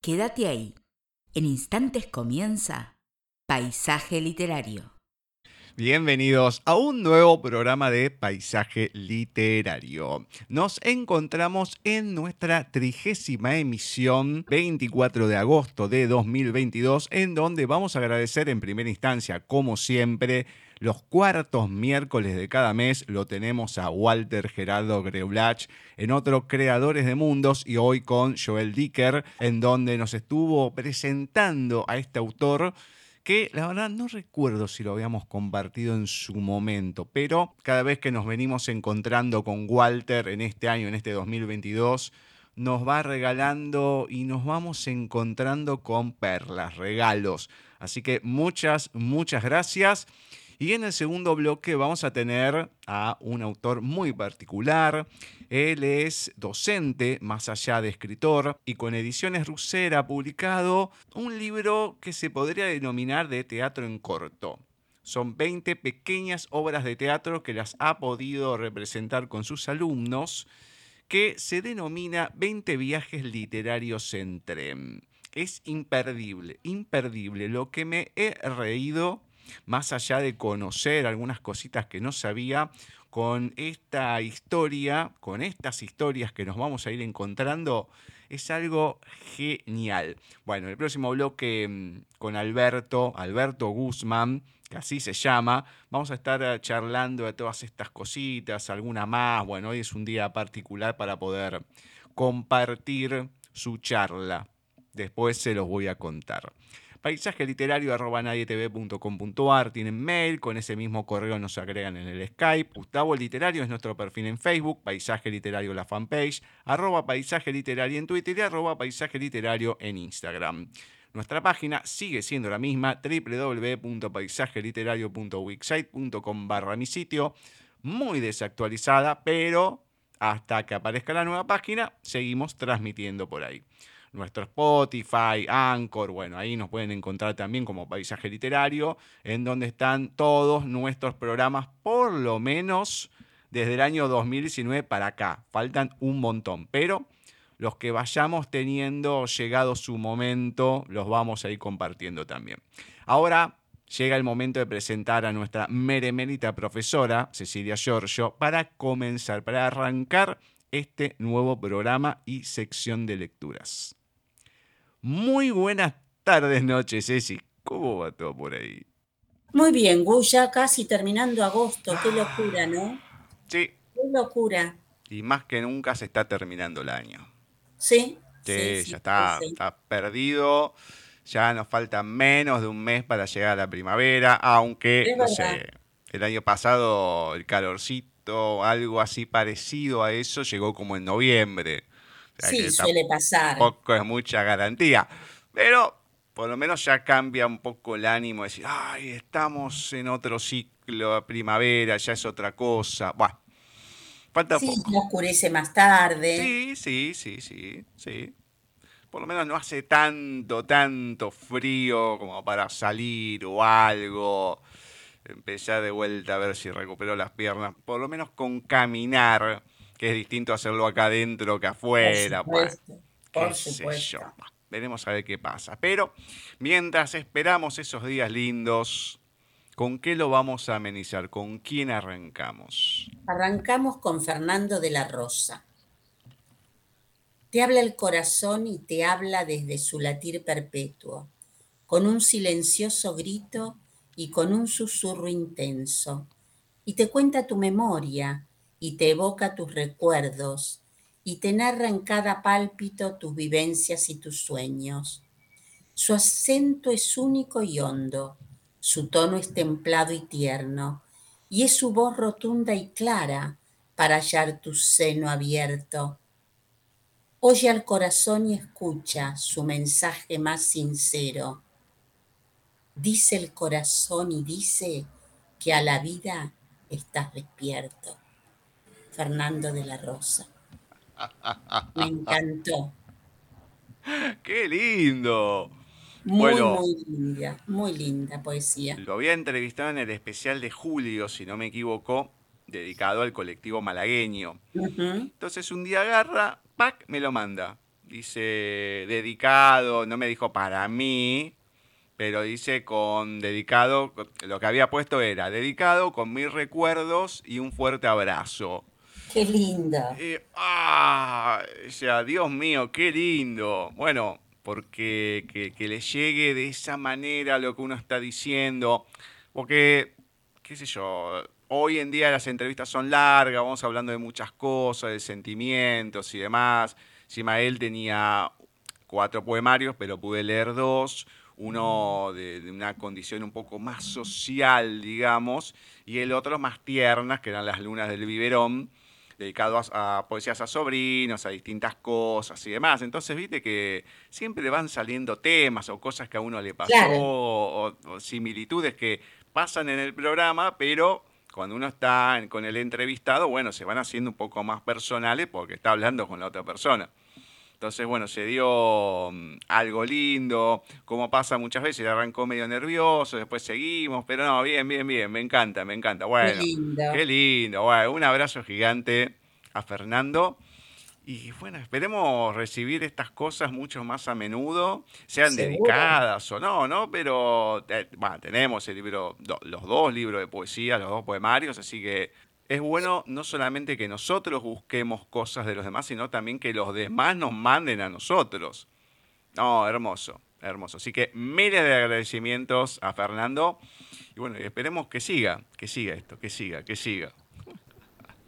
Quédate ahí. En instantes comienza Paisaje Literario. Bienvenidos a un nuevo programa de Paisaje Literario. Nos encontramos en nuestra trigésima emisión 24 de agosto de 2022 en donde vamos a agradecer en primera instancia, como siempre, los cuartos miércoles de cada mes lo tenemos a Walter Gerardo Greulach en otro Creadores de Mundos y hoy con Joel Dicker, en donde nos estuvo presentando a este autor que la verdad no recuerdo si lo habíamos compartido en su momento, pero cada vez que nos venimos encontrando con Walter en este año, en este 2022, nos va regalando y nos vamos encontrando con perlas, regalos. Así que muchas, muchas gracias. Y en el segundo bloque vamos a tener a un autor muy particular. Él es docente, más allá de escritor, y con Ediciones Rusera ha publicado un libro que se podría denominar de teatro en corto. Son 20 pequeñas obras de teatro que las ha podido representar con sus alumnos, que se denomina 20 viajes literarios en tren. Es imperdible, imperdible. Lo que me he reído más allá de conocer algunas cositas que no sabía, con esta historia, con estas historias que nos vamos a ir encontrando, es algo genial. Bueno, el próximo bloque mm, con Alberto, Alberto Guzmán, que así se llama, vamos a estar eh, charlando de todas estas cositas, alguna más. Bueno, hoy es un día particular para poder compartir su charla. Después se los voy a contar paisaje literario tienen mail, con ese mismo correo nos agregan en el Skype. Gustavo Literario es nuestro perfil en Facebook, Paisaje Literario la fanpage, arroba Paisaje Literario en Twitter y arroba Paisaje Literario en Instagram. Nuestra página sigue siendo la misma, www.paisajeliterario.wixsite.com barra mi sitio, muy desactualizada, pero hasta que aparezca la nueva página, seguimos transmitiendo por ahí nuestro Spotify, Anchor, bueno, ahí nos pueden encontrar también como Paisaje Literario, en donde están todos nuestros programas, por lo menos desde el año 2019 para acá. Faltan un montón, pero los que vayamos teniendo llegado su momento, los vamos a ir compartiendo también. Ahora llega el momento de presentar a nuestra meremérita profesora, Cecilia Giorgio, para comenzar, para arrancar este nuevo programa y sección de lecturas. Muy buenas tardes, noches, Ceci. ¿Cómo va todo por ahí? Muy bien, Gus, ya casi terminando agosto. Qué locura, ¿no? Sí. Qué locura. Y más que nunca se está terminando el año. Sí. Sí, ya está, está perdido. Ya nos falta menos de un mes para llegar a la primavera, aunque, no sé, el año pasado el calorcito, algo así parecido a eso, llegó como en noviembre. Sí, suele pasar. Poco es mucha garantía. Pero por lo menos ya cambia un poco el ánimo de decir, ay, estamos en otro ciclo, primavera, ya es otra cosa. Bueno, falta sí, poco. oscurece más tarde. Sí, sí, sí, sí, sí. Por lo menos no hace tanto, tanto frío como para salir o algo. Empezar de vuelta a ver si recupero las piernas. Por lo menos con caminar que es distinto hacerlo acá adentro que afuera. Por supuesto, Veremos a ver qué pasa. Pero mientras esperamos esos días lindos, ¿con qué lo vamos a amenizar? ¿Con quién arrancamos? Arrancamos con Fernando de la Rosa. Te habla el corazón y te habla desde su latir perpetuo, con un silencioso grito y con un susurro intenso. Y te cuenta tu memoria, y te evoca tus recuerdos y te narra en cada pálpito tus vivencias y tus sueños. Su acento es único y hondo, su tono es templado y tierno, y es su voz rotunda y clara para hallar tu seno abierto. Oye al corazón y escucha su mensaje más sincero. Dice el corazón y dice que a la vida estás despierto. Fernando de la Rosa. Me encantó. ¡Qué lindo! Muy, muy linda, muy linda poesía. Lo había entrevistado en el especial de julio, si no me equivoco, dedicado al colectivo malagueño. Entonces un día agarra, ¡pac! me lo manda. dice dedicado, no me dijo para mí, pero dice con dedicado, lo que había puesto era dedicado con mis recuerdos y un fuerte abrazo. Qué lindo. ah, o sea, Dios mío, qué lindo. Bueno, porque que, que, le llegue de esa manera lo que uno está diciendo, porque, qué sé yo, hoy en día las entrevistas son largas, vamos hablando de muchas cosas, de sentimientos y demás. Simael tenía cuatro poemarios, pero pude leer dos, uno de, de, una condición un poco más social, digamos, y el otro más tiernas, que eran las lunas del biberón dedicado a, a, poesías a sobrinos, a distintas cosas y demás. Entonces, viste que siempre van saliendo temas o cosas que a uno le pasó Claro. o, o similitudes que pasan en el programa, pero cuando uno está con el entrevistado, bueno, se van haciendo un poco más personales porque está hablando con la otra persona. Entonces, bueno, se dio mm, algo lindo, como pasa muchas veces, arrancó medio nervioso, después seguimos, pero no, bien, bien, bien, me encanta, me encanta. Bueno, Qué lindo. Qué lindo, bueno, un abrazo gigante a Fernando. Y bueno, esperemos recibir estas cosas mucho más a menudo, sean Seguro. dedicadas o no, ¿no? Pero eh, bueno, tenemos el libro, los dos libros de poesía, los dos poemarios, así que es bueno no solamente que nosotros busquemos cosas de los demás, sino también que los demás nos manden a nosotros. No, hermoso, hermoso. Así que miles de agradecimientos a Fernando. Y bueno, esperemos que siga, que siga esto, que siga, que siga.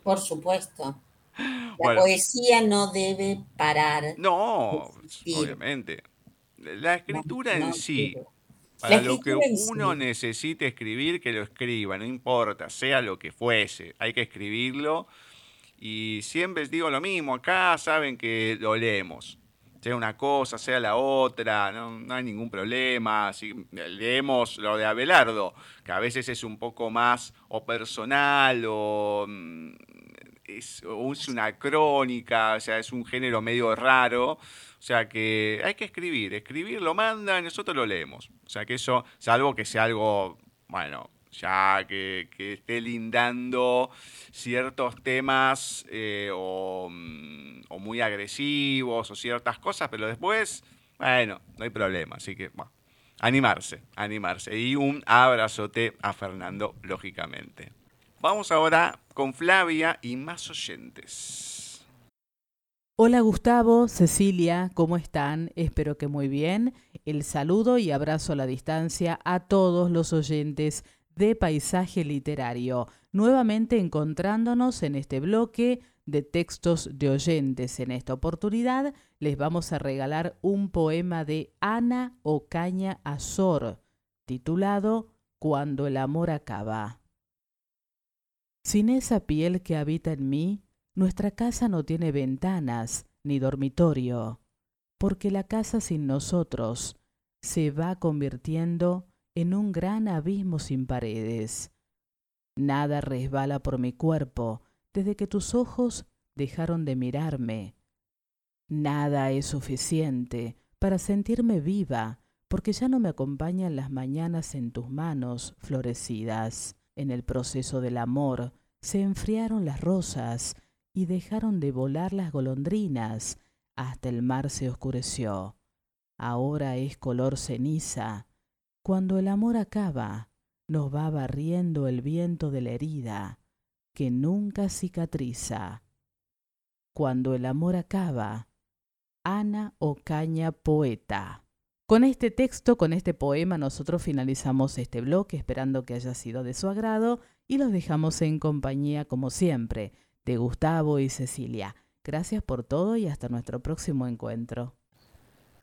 Por supuesto. La Bueno. poesía no debe parar. No, obviamente. La escritura No, en sí. Para lo que uno necesite escribir, que lo escriba, no importa, sea lo que fuese, hay que escribirlo. Y siempre digo lo mismo, acá saben que lo leemos. Sea una cosa, sea la otra, no, no hay ningún problema. Si leemos lo de Abelardo, que a veces es un poco más o personal o mm, es, es una crónica, o sea, es un género medio raro. O sea que hay que escribir, escribir lo manda y nosotros lo leemos. O sea que eso, salvo que sea algo, bueno, ya que, que esté lindando ciertos temas eh, o, mm, o muy agresivos o ciertas cosas, pero después, bueno, no hay problema. Así que, bueno, animarse, animarse. Y un abrazote a Fernando, lógicamente. Vamos ahora con Flavia y más oyentes. Hola Gustavo, Cecilia, ¿cómo están? Espero que muy bien. El saludo y abrazo a la distancia a todos los oyentes de Paisaje Literario, nuevamente encontrándonos en este bloque de textos de oyentes. En esta oportunidad les vamos a regalar un poema de Ana Ocaña Azor, titulado Cuando el amor acaba. Sin esa piel que habita en mí, nuestra casa no tiene ventanas ni dormitorio, porque la casa sin nosotros se va convirtiendo en un gran abismo sin paredes. Nada resbala por mi cuerpo desde que tus ojos dejaron de mirarme. Nada es suficiente para sentirme viva, porque ya no me acompañan las mañanas en tus manos florecidas. En el proceso del amor se enfriaron las rosas y dejaron de volar las golondrinas hasta el mar se oscureció. Ahora es color ceniza. Cuando el amor acaba, nos va barriendo el viento de la herida que nunca cicatriza. Cuando el amor acaba, Ana Ocaña Poeta. Con este texto, con este poema, nosotros finalizamos este bloque esperando que haya sido de su agrado y los dejamos en compañía, como siempre, de Gustavo y Cecilia. Gracias por todo y hasta nuestro próximo encuentro.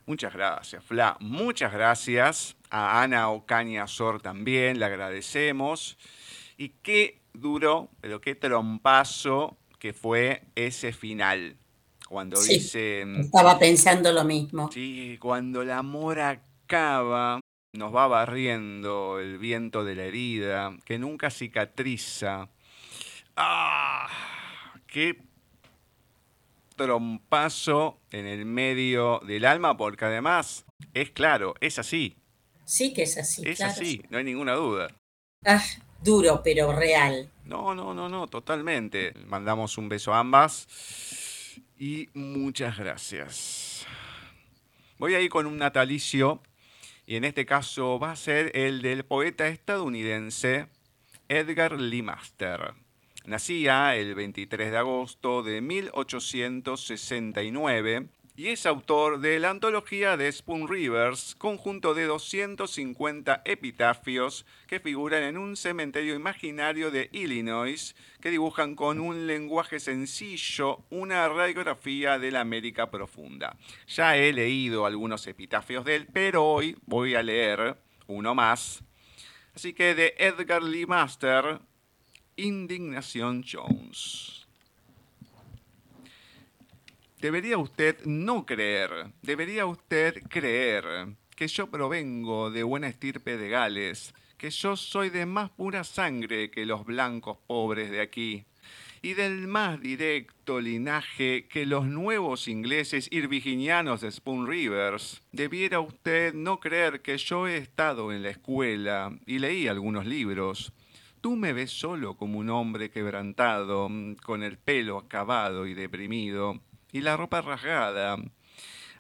Muchas gracias, Fla. Muchas gracias a Ana Ocaña Sor también, le agradecemos. Y qué duro, pero qué trompazo que fue ese final. Cuando Sí. dice, mm, Estaba pensando lo mismo. sí, cuando el amor acaba, nos va barriendo el viento de la herida, que nunca cicatriza. ¡Ah! ¡Qué trompazo en el medio del alma! Porque además, es claro, es así. Sí que es así. es claro. así, no hay ninguna duda. Ah, duro, pero real. No, no, no, no, totalmente. Mandamos un beso a ambas. Y muchas gracias. Voy a ir con un natalicio y en este caso va a ser el del poeta estadounidense Edgar Lee Master. Nacía el 23 de agosto de 1869 y es autor de la antología de Spoon Rivers, conjunto de 250 epitafios que figuran en un cementerio imaginario de Illinois, que dibujan con un lenguaje sencillo una radiografía de la América profunda. Ya he leído algunos epitafios de él, pero hoy voy a leer uno más. Así que de Edgar Lee Master, Indignación Jones. Debería usted no creer, debería usted creer que yo provengo de buena estirpe de Gales, que yo soy de más pura sangre que los blancos pobres de aquí, y del más directo linaje que los nuevos ingleses y virginianos de Spoon Rivers. Debiera usted no creer que yo he estado en la escuela y leí algunos libros. Tú me ves solo como un hombre quebrantado, con el pelo acabado y deprimido, y la ropa rasgada.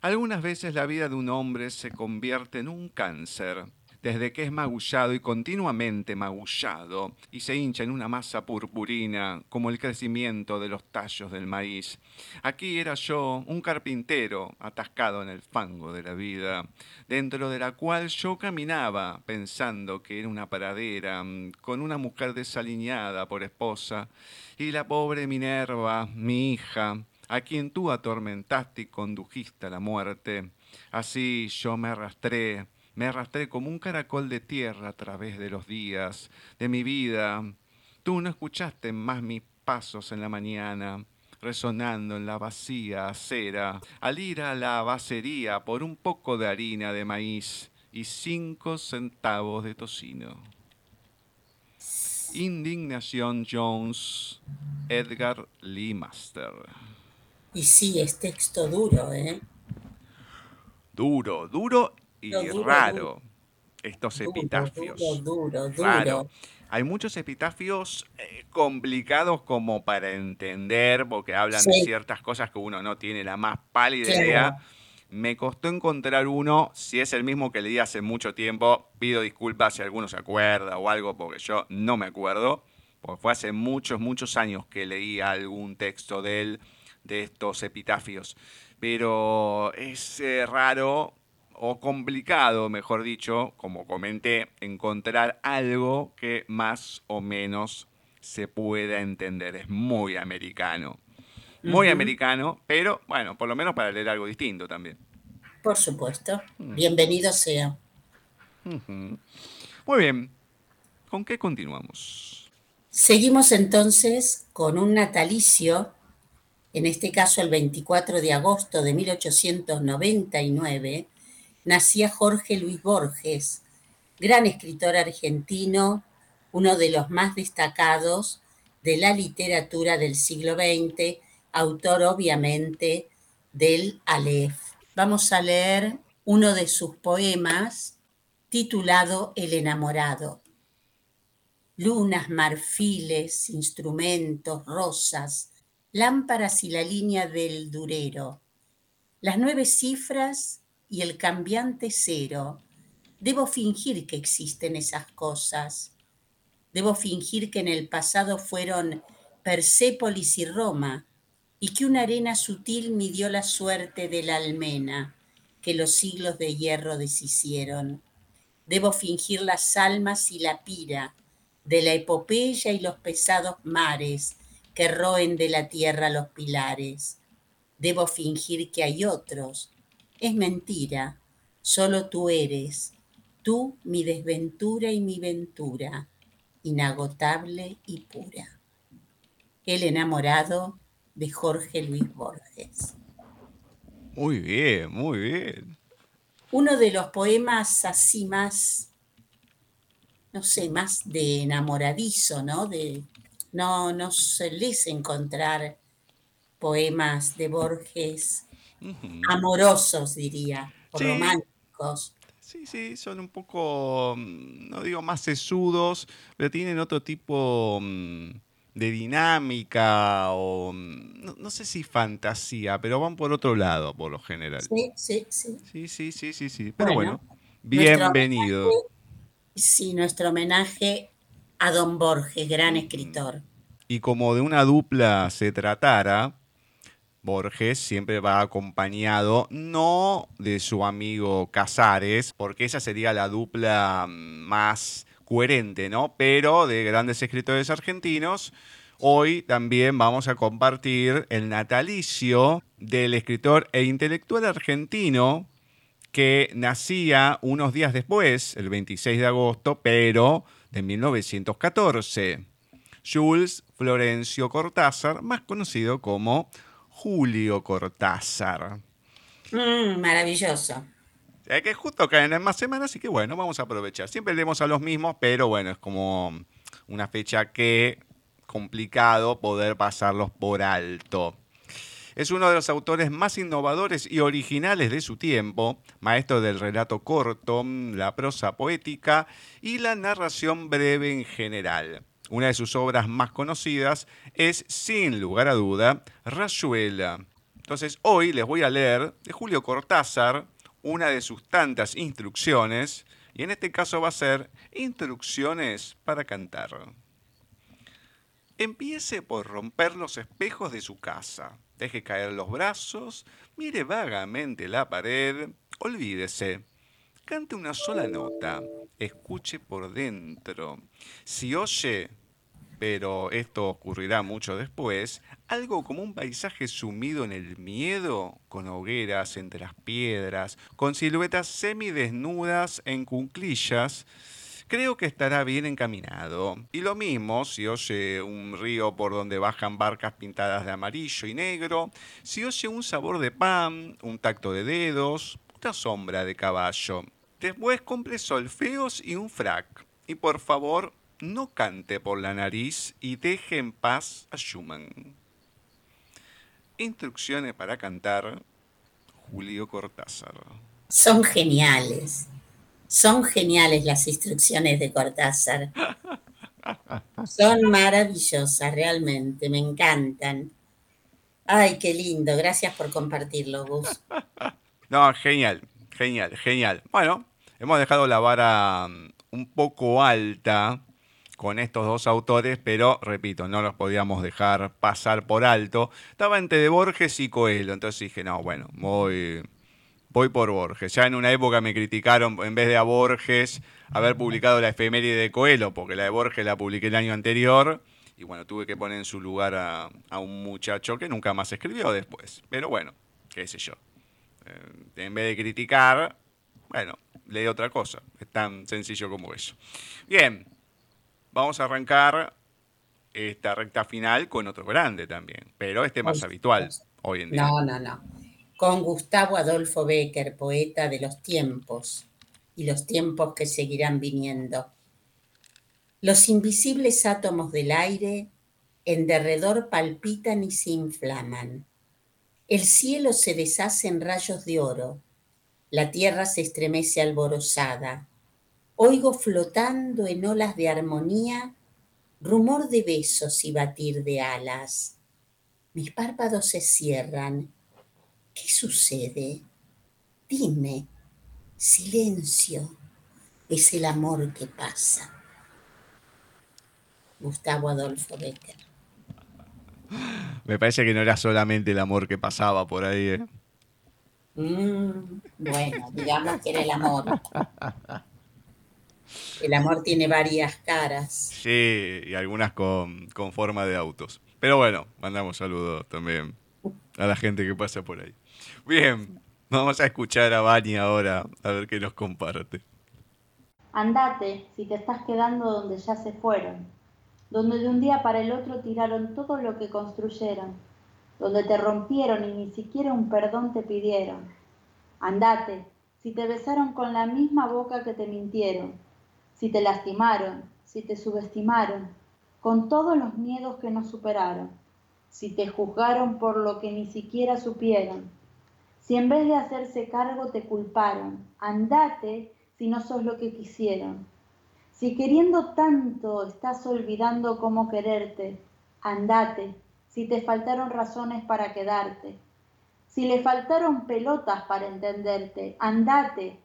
Algunas veces la vida de un hombre se convierte en un cáncer, desde que es magullado y continuamente magullado, y se hincha en una masa purpurina, como el crecimiento de los tallos del maíz. Aquí era yo, un carpintero, atascado en el fango de la vida, dentro de la cual yo caminaba, pensando que era una paradera, con una mujer desaliñada por esposa, y la pobre Minerva, mi hija, a quien tú atormentaste y condujiste a la muerte. Así yo me arrastré, me arrastré como un caracol de tierra a través de los días de mi vida. Tú no escuchaste más mis pasos en la mañana, resonando en la vacía acera, al ir a la bacería por un poco de harina de maíz y cinco centavos de tocino. Indignación Jones, Edgar Lee Master. Y sí, es texto duro, ¿eh? Duro, duro y raro. Estos epitafios. Duro, duro, duro. Hay muchos epitafios eh, complicados como para entender, porque hablan de ciertas cosas que uno no tiene la más pálida idea. Me costó encontrar uno, si es el mismo que leí hace mucho tiempo, pido disculpas si alguno se acuerda o algo, porque yo no me acuerdo, porque fue hace muchos, muchos años que leí algún texto de él de estos epitafios. Pero es eh, raro o complicado, mejor dicho, como comenté, encontrar algo que más o menos se pueda entender. Es muy americano. Muy americano, pero bueno, por lo menos para leer algo distinto también. Por supuesto. Mm. Bienvenido sea. Muy bien. ¿Con qué continuamos? Seguimos entonces con un natalicio en este caso el 24 de agosto de 1899, nacía Jorge Luis Borges, gran escritor argentino, uno de los más destacados de la literatura del siglo XX, autor obviamente del Aleph. Vamos a leer uno de sus poemas titulado El enamorado. Lunas, marfiles, instrumentos, rosas, lámparas y la línea del durero, las nueve cifras y el cambiante cero. Debo fingir que existen esas cosas. Debo fingir que en el pasado fueron Persépolis y Roma, y que una arena sutil midió la suerte de la almena que los siglos de hierro deshicieron. Debo fingir las almas y la pira de la epopeya y los pesados mares que roen de la tierra los pilares. Debo fingir que hay otros. Es mentira. Solo tú eres. Tú mi desventura y mi ventura, inagotable y pura. El enamorado de Jorge Luis Borges. Muy bien, muy bien. Uno de los poemas así más, no sé, más de enamoradizo, ¿no? De, no, no les encontrar poemas de Borges amorosos, diría, románticos. Sí, sí, son un poco, mm, no digo más sesudos, pero tienen otro tipo mm, de dinámica o no, sé si fantasía, pero van por otro lado por lo general. Sí, sí, sí. Sí, sí, sí, sí, sí. Pero bueno, bienvenido. sí, nuestro homenaje a Don Borges, gran mm. escritor. Y como de una dupla se tratara, Borges siempre va acompañado no de su amigo Casares, porque esa sería la dupla más coherente, ¿no? Pero de grandes escritores argentinos, hoy también vamos a compartir el natalicio del escritor e intelectual argentino que nacía unos días después, el 26 de agosto, pero de 1914. Jules Florencio Cortázar, más conocido como Julio Cortázar. Mm, maravilloso. Es que justo caen en más semanas, así que bueno, vamos a aprovechar. Siempre leemos a los mismos, pero bueno, es como una fecha que complicado poder pasarlos por alto. Es uno de los autores más innovadores y originales de su tiempo, maestro del relato corto, la prosa poética y la narración breve en general. Una de sus obras más conocidas es, sin lugar a duda, Rayuela. Entonces, hoy les voy a leer de Julio Cortázar una de sus tantas instrucciones, y en este caso va a ser instrucciones para cantar. Empiece por romper los espejos de su casa. Deje caer los brazos, mire vagamente la pared, olvídese. Cante una sola nota, escuche por dentro. Si oye, pero esto ocurrirá mucho después, algo como un paisaje sumido en el miedo, con hogueras entre las piedras, con siluetas semidesnudas en cunclillas, creo que estará bien encaminado. Y lo mismo si oye un río por donde bajan barcas pintadas de amarillo y negro, si oye un sabor de pan, un tacto de dedos, una sombra de caballo. Después compre solfeos y un frac. Y por favor, no cante por la nariz y deje en paz a Schumann. Instrucciones para cantar, Julio Cortázar. Son geniales. Son geniales las instrucciones de Cortázar. Son maravillosas, realmente, me encantan. Ay, qué lindo, gracias por compartirlo, Gus. No, genial, genial, genial. Bueno, hemos dejado la vara mm, un poco alta con estos dos autores, pero repito, no los podíamos dejar pasar por alto. Estaba entre de Borges y Coelho, entonces dije, no, bueno, voy, voy por Borges. Ya en una época me criticaron, en vez de a Borges, haber publicado la efeméride de Coelho, porque la de Borges la publiqué el año anterior. Y bueno, tuve que poner en su lugar a, a un muchacho que nunca más escribió después. Pero bueno, qué sé yo. Eh, en vez de criticar, bueno, leí otra cosa. Es tan sencillo como eso. Bien, vamos a arrancar esta recta final con otro grande también, pero este más habitual hoy en día. No, no, no. Con Gustavo Adolfo Becker, poeta de los tiempos y los tiempos que seguirán viniendo. Los invisibles átomos del aire en derredor palpitan y se inflaman. El cielo se deshace en rayos de oro, la tierra se estremece alborozada, Oigo flotando en olas de armonía rumor de besos y batir de alas. Mis párpados se cierran. ¿Qué sucede? Dime. Silencio. Es el amor que pasa. Gustavo Adolfo Becker. Me parece que no era solamente el amor que pasaba por ahí. ¿eh? Mm, bueno, digamos que era el amor. El amor tiene varias caras. Sí, y algunas con, forma de autos. Pero bueno, mandamos saludos también a la gente que pasa por ahí. Bien, vamos a escuchar a Bani ahora, a ver qué nos comparte. Andate si te estás quedando donde ya se fueron, donde de un día para el otro tiraron todo lo que construyeron, donde te rompieron y ni siquiera un perdón te pidieron. Andate si te besaron con la misma boca que te mintieron si te lastimaron, si te subestimaron, con todos los miedos que no superaron, si te juzgaron por lo que ni siquiera supieron, si en vez de hacerse cargo te culparon, andate si no sos lo que quisieron. Si queriendo tanto estás olvidando cómo quererte, andate, si te faltaron razones para quedarte, si le faltaron pelotas para entenderte, andate,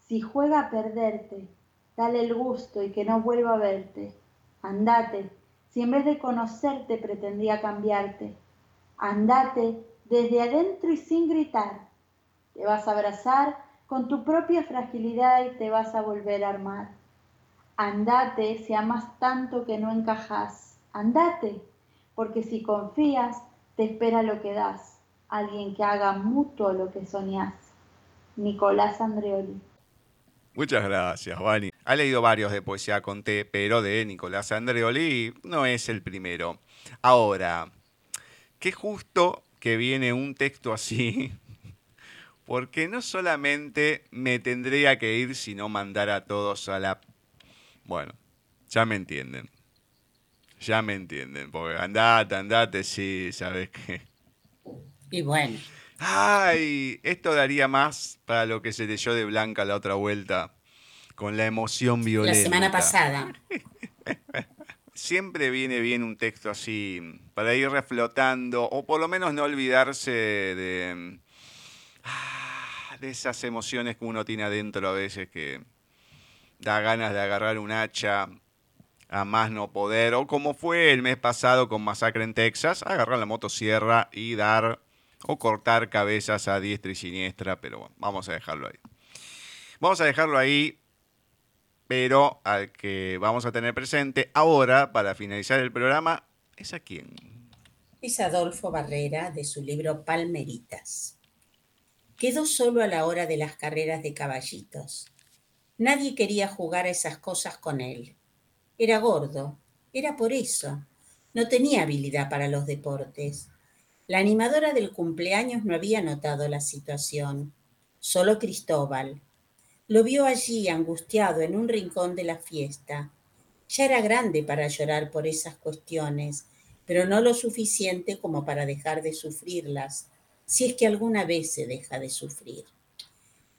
si juega a perderte, dale el gusto y que no vuelva a verte, andate, si en vez de conocerte pretendía cambiarte, andate desde adentro y sin gritar, te vas a abrazar con tu propia fragilidad y te vas a volver a armar. Andate si amas tanto que no encajas. Andate, porque si confías, te espera lo que das. Alguien que haga mutuo lo que soñás. Nicolás Andreoli. Muchas gracias, Vani. Ha leído varios de poesía con T, pero de Nicolás Andreoli no es el primero. Ahora, qué justo que viene un texto así, porque no solamente me tendría que ir si no mandar a todos a la bueno, ya me entienden. Ya me entienden, porque andate, andate, sí, ¿sabes qué? Y bueno. Ay, esto daría más para lo que se leyó de Blanca la otra vuelta, con la emoción violenta. La semana pasada. Siempre viene bien un texto así, para ir reflotando, o por lo menos no olvidarse de, ah, de esas emociones que uno tiene adentro a veces que, da ganas de agarrar un hacha a más no poder, o como fue el mes pasado con Masacre en Texas, agarrar la motosierra y dar o cortar cabezas a diestra y siniestra, pero bueno, vamos a dejarlo ahí. Vamos a dejarlo ahí, pero al que vamos a tener presente ahora, para finalizar el programa, es a quién. Es Adolfo Barrera de su libro Palmeritas. Quedó solo a la hora de las carreras de caballitos Nadie quería jugar a esas cosas con él. Era gordo, era por eso. No tenía habilidad para los deportes. La animadora del cumpleaños no había notado la situación. Solo Cristóbal. Lo vio allí, angustiado, en un rincón de la fiesta. Ya era grande para llorar por esas cuestiones, pero no lo suficiente como para dejar de sufrirlas, si es que alguna vez se deja de sufrir.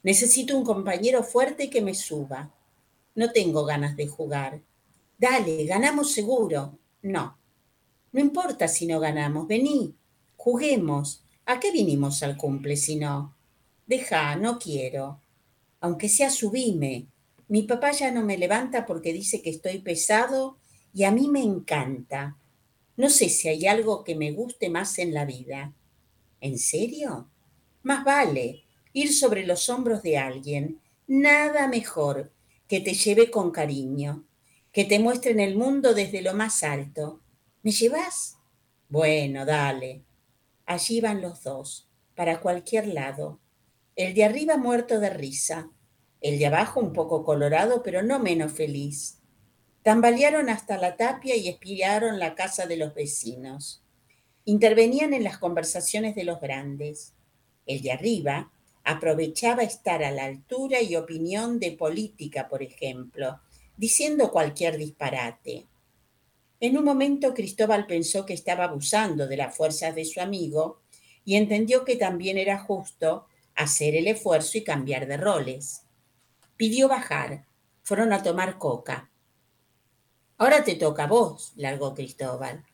Necesito un compañero fuerte que me suba. No tengo ganas de jugar. Dale, ganamos seguro. No. No importa si no ganamos. Vení, juguemos. ¿A qué vinimos al cumple si no? Deja, no quiero. Aunque sea subime. Mi papá ya no me levanta porque dice que estoy pesado y a mí me encanta. No sé si hay algo que me guste más en la vida. ¿En serio? Más vale ir sobre los hombros de alguien, nada mejor que te lleve con cariño, que te muestre en el mundo desde lo más alto. ¿Me llevas? Bueno, dale. Allí van los dos, para cualquier lado. El de arriba muerto de risa, el de abajo un poco colorado, pero no menos feliz. Tambalearon hasta la tapia y espiaron la casa de los vecinos. Intervenían en las conversaciones de los grandes. El de arriba, aprovechaba estar a la altura y opinión de política, por ejemplo, diciendo cualquier disparate. En un momento Cristóbal pensó que estaba abusando de las fuerzas de su amigo y entendió que también era justo hacer el esfuerzo y cambiar de roles. Pidió bajar. Fueron a tomar coca. Ahora te toca a vos, largó Cristóbal.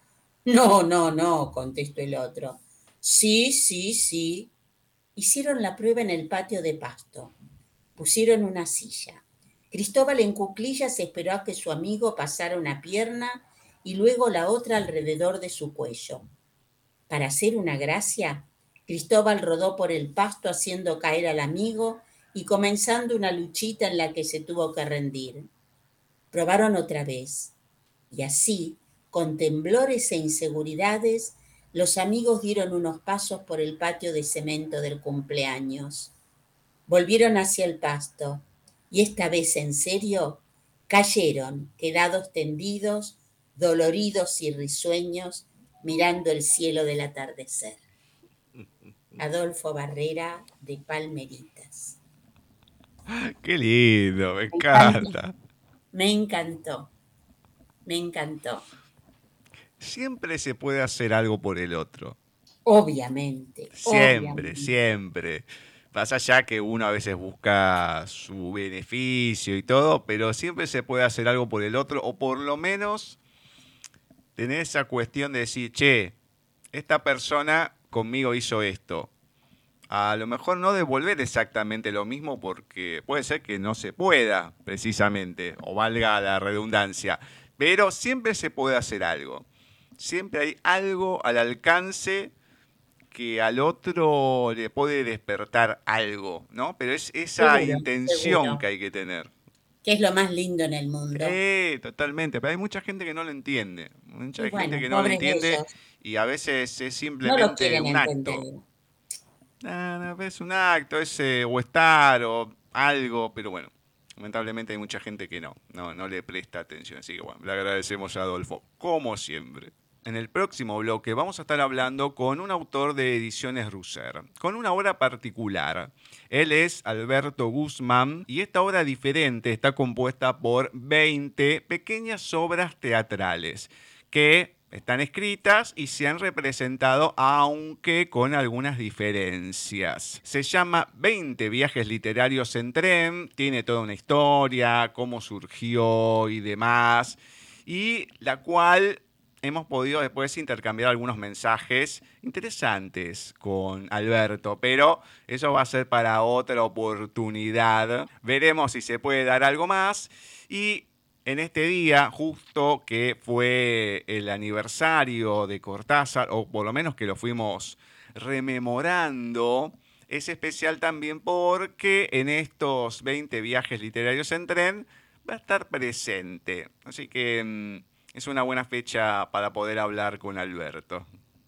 No, no, no, contestó el otro. Sí, sí, sí, Hicieron la prueba en el patio de pasto. Pusieron una silla. Cristóbal en cuclillas esperó a que su amigo pasara una pierna y luego la otra alrededor de su cuello. Para hacer una gracia, Cristóbal rodó por el pasto haciendo caer al amigo y comenzando una luchita en la que se tuvo que rendir. Probaron otra vez. Y así, con temblores e inseguridades, los amigos dieron unos pasos por el patio de cemento del cumpleaños. Volvieron hacia el pasto y esta vez en serio cayeron, quedados tendidos, doloridos y risueños, mirando el cielo del atardecer. Adolfo Barrera de Palmeritas. Qué lindo, me encanta. Me encantó, me encantó siempre se puede hacer algo por el otro. Obviamente. Siempre, siempre. Pasa ya que uno a veces busca su beneficio y todo, pero siempre se puede hacer algo por el otro, o por lo menos tener esa cuestión de decir, che, esta persona conmigo hizo esto. A lo mejor no devolver exactamente lo mismo porque puede ser que no se pueda, precisamente, o valga la redundancia, pero siempre se puede hacer algo. Siempre hay algo al alcance que al otro le puede despertar algo, ¿no? Pero es esa intención que hay que tener. Que es lo más lindo en el mundo. Sí, totalmente. Pero hay mucha gente que no lo entiende. Mucha gente que no lo entiende y a veces es simplemente un acto. es un acto, es o estar o algo, pero bueno, lamentablemente hay mucha gente que no, no, no le presta atención. Así que bueno, le agradecemos a Adolfo, como siempre. En el próximo bloque vamos a estar hablando con un autor de ediciones Russer, con una obra particular. Él es Alberto Guzmán y esta obra diferente está compuesta por 20 pequeñas obras teatrales que están escritas y se han representado, aunque con algunas diferencias. Se llama 20 viajes literarios en tren, tiene toda una historia, cómo surgió y demás, y la cual hemos podido después intercambiar algunos mensajes interesantes con Alberto, pero eso va a ser para otra oportunidad. Veremos si se puede dar algo más y en este día, justo que fue el aniversario de Cortázar, o por lo menos que lo fuimos rememorando, es especial también porque en estos 20 viajes literarios en tren va a estar presente. Así que mm, es una buena fecha para poder hablar con Alberto.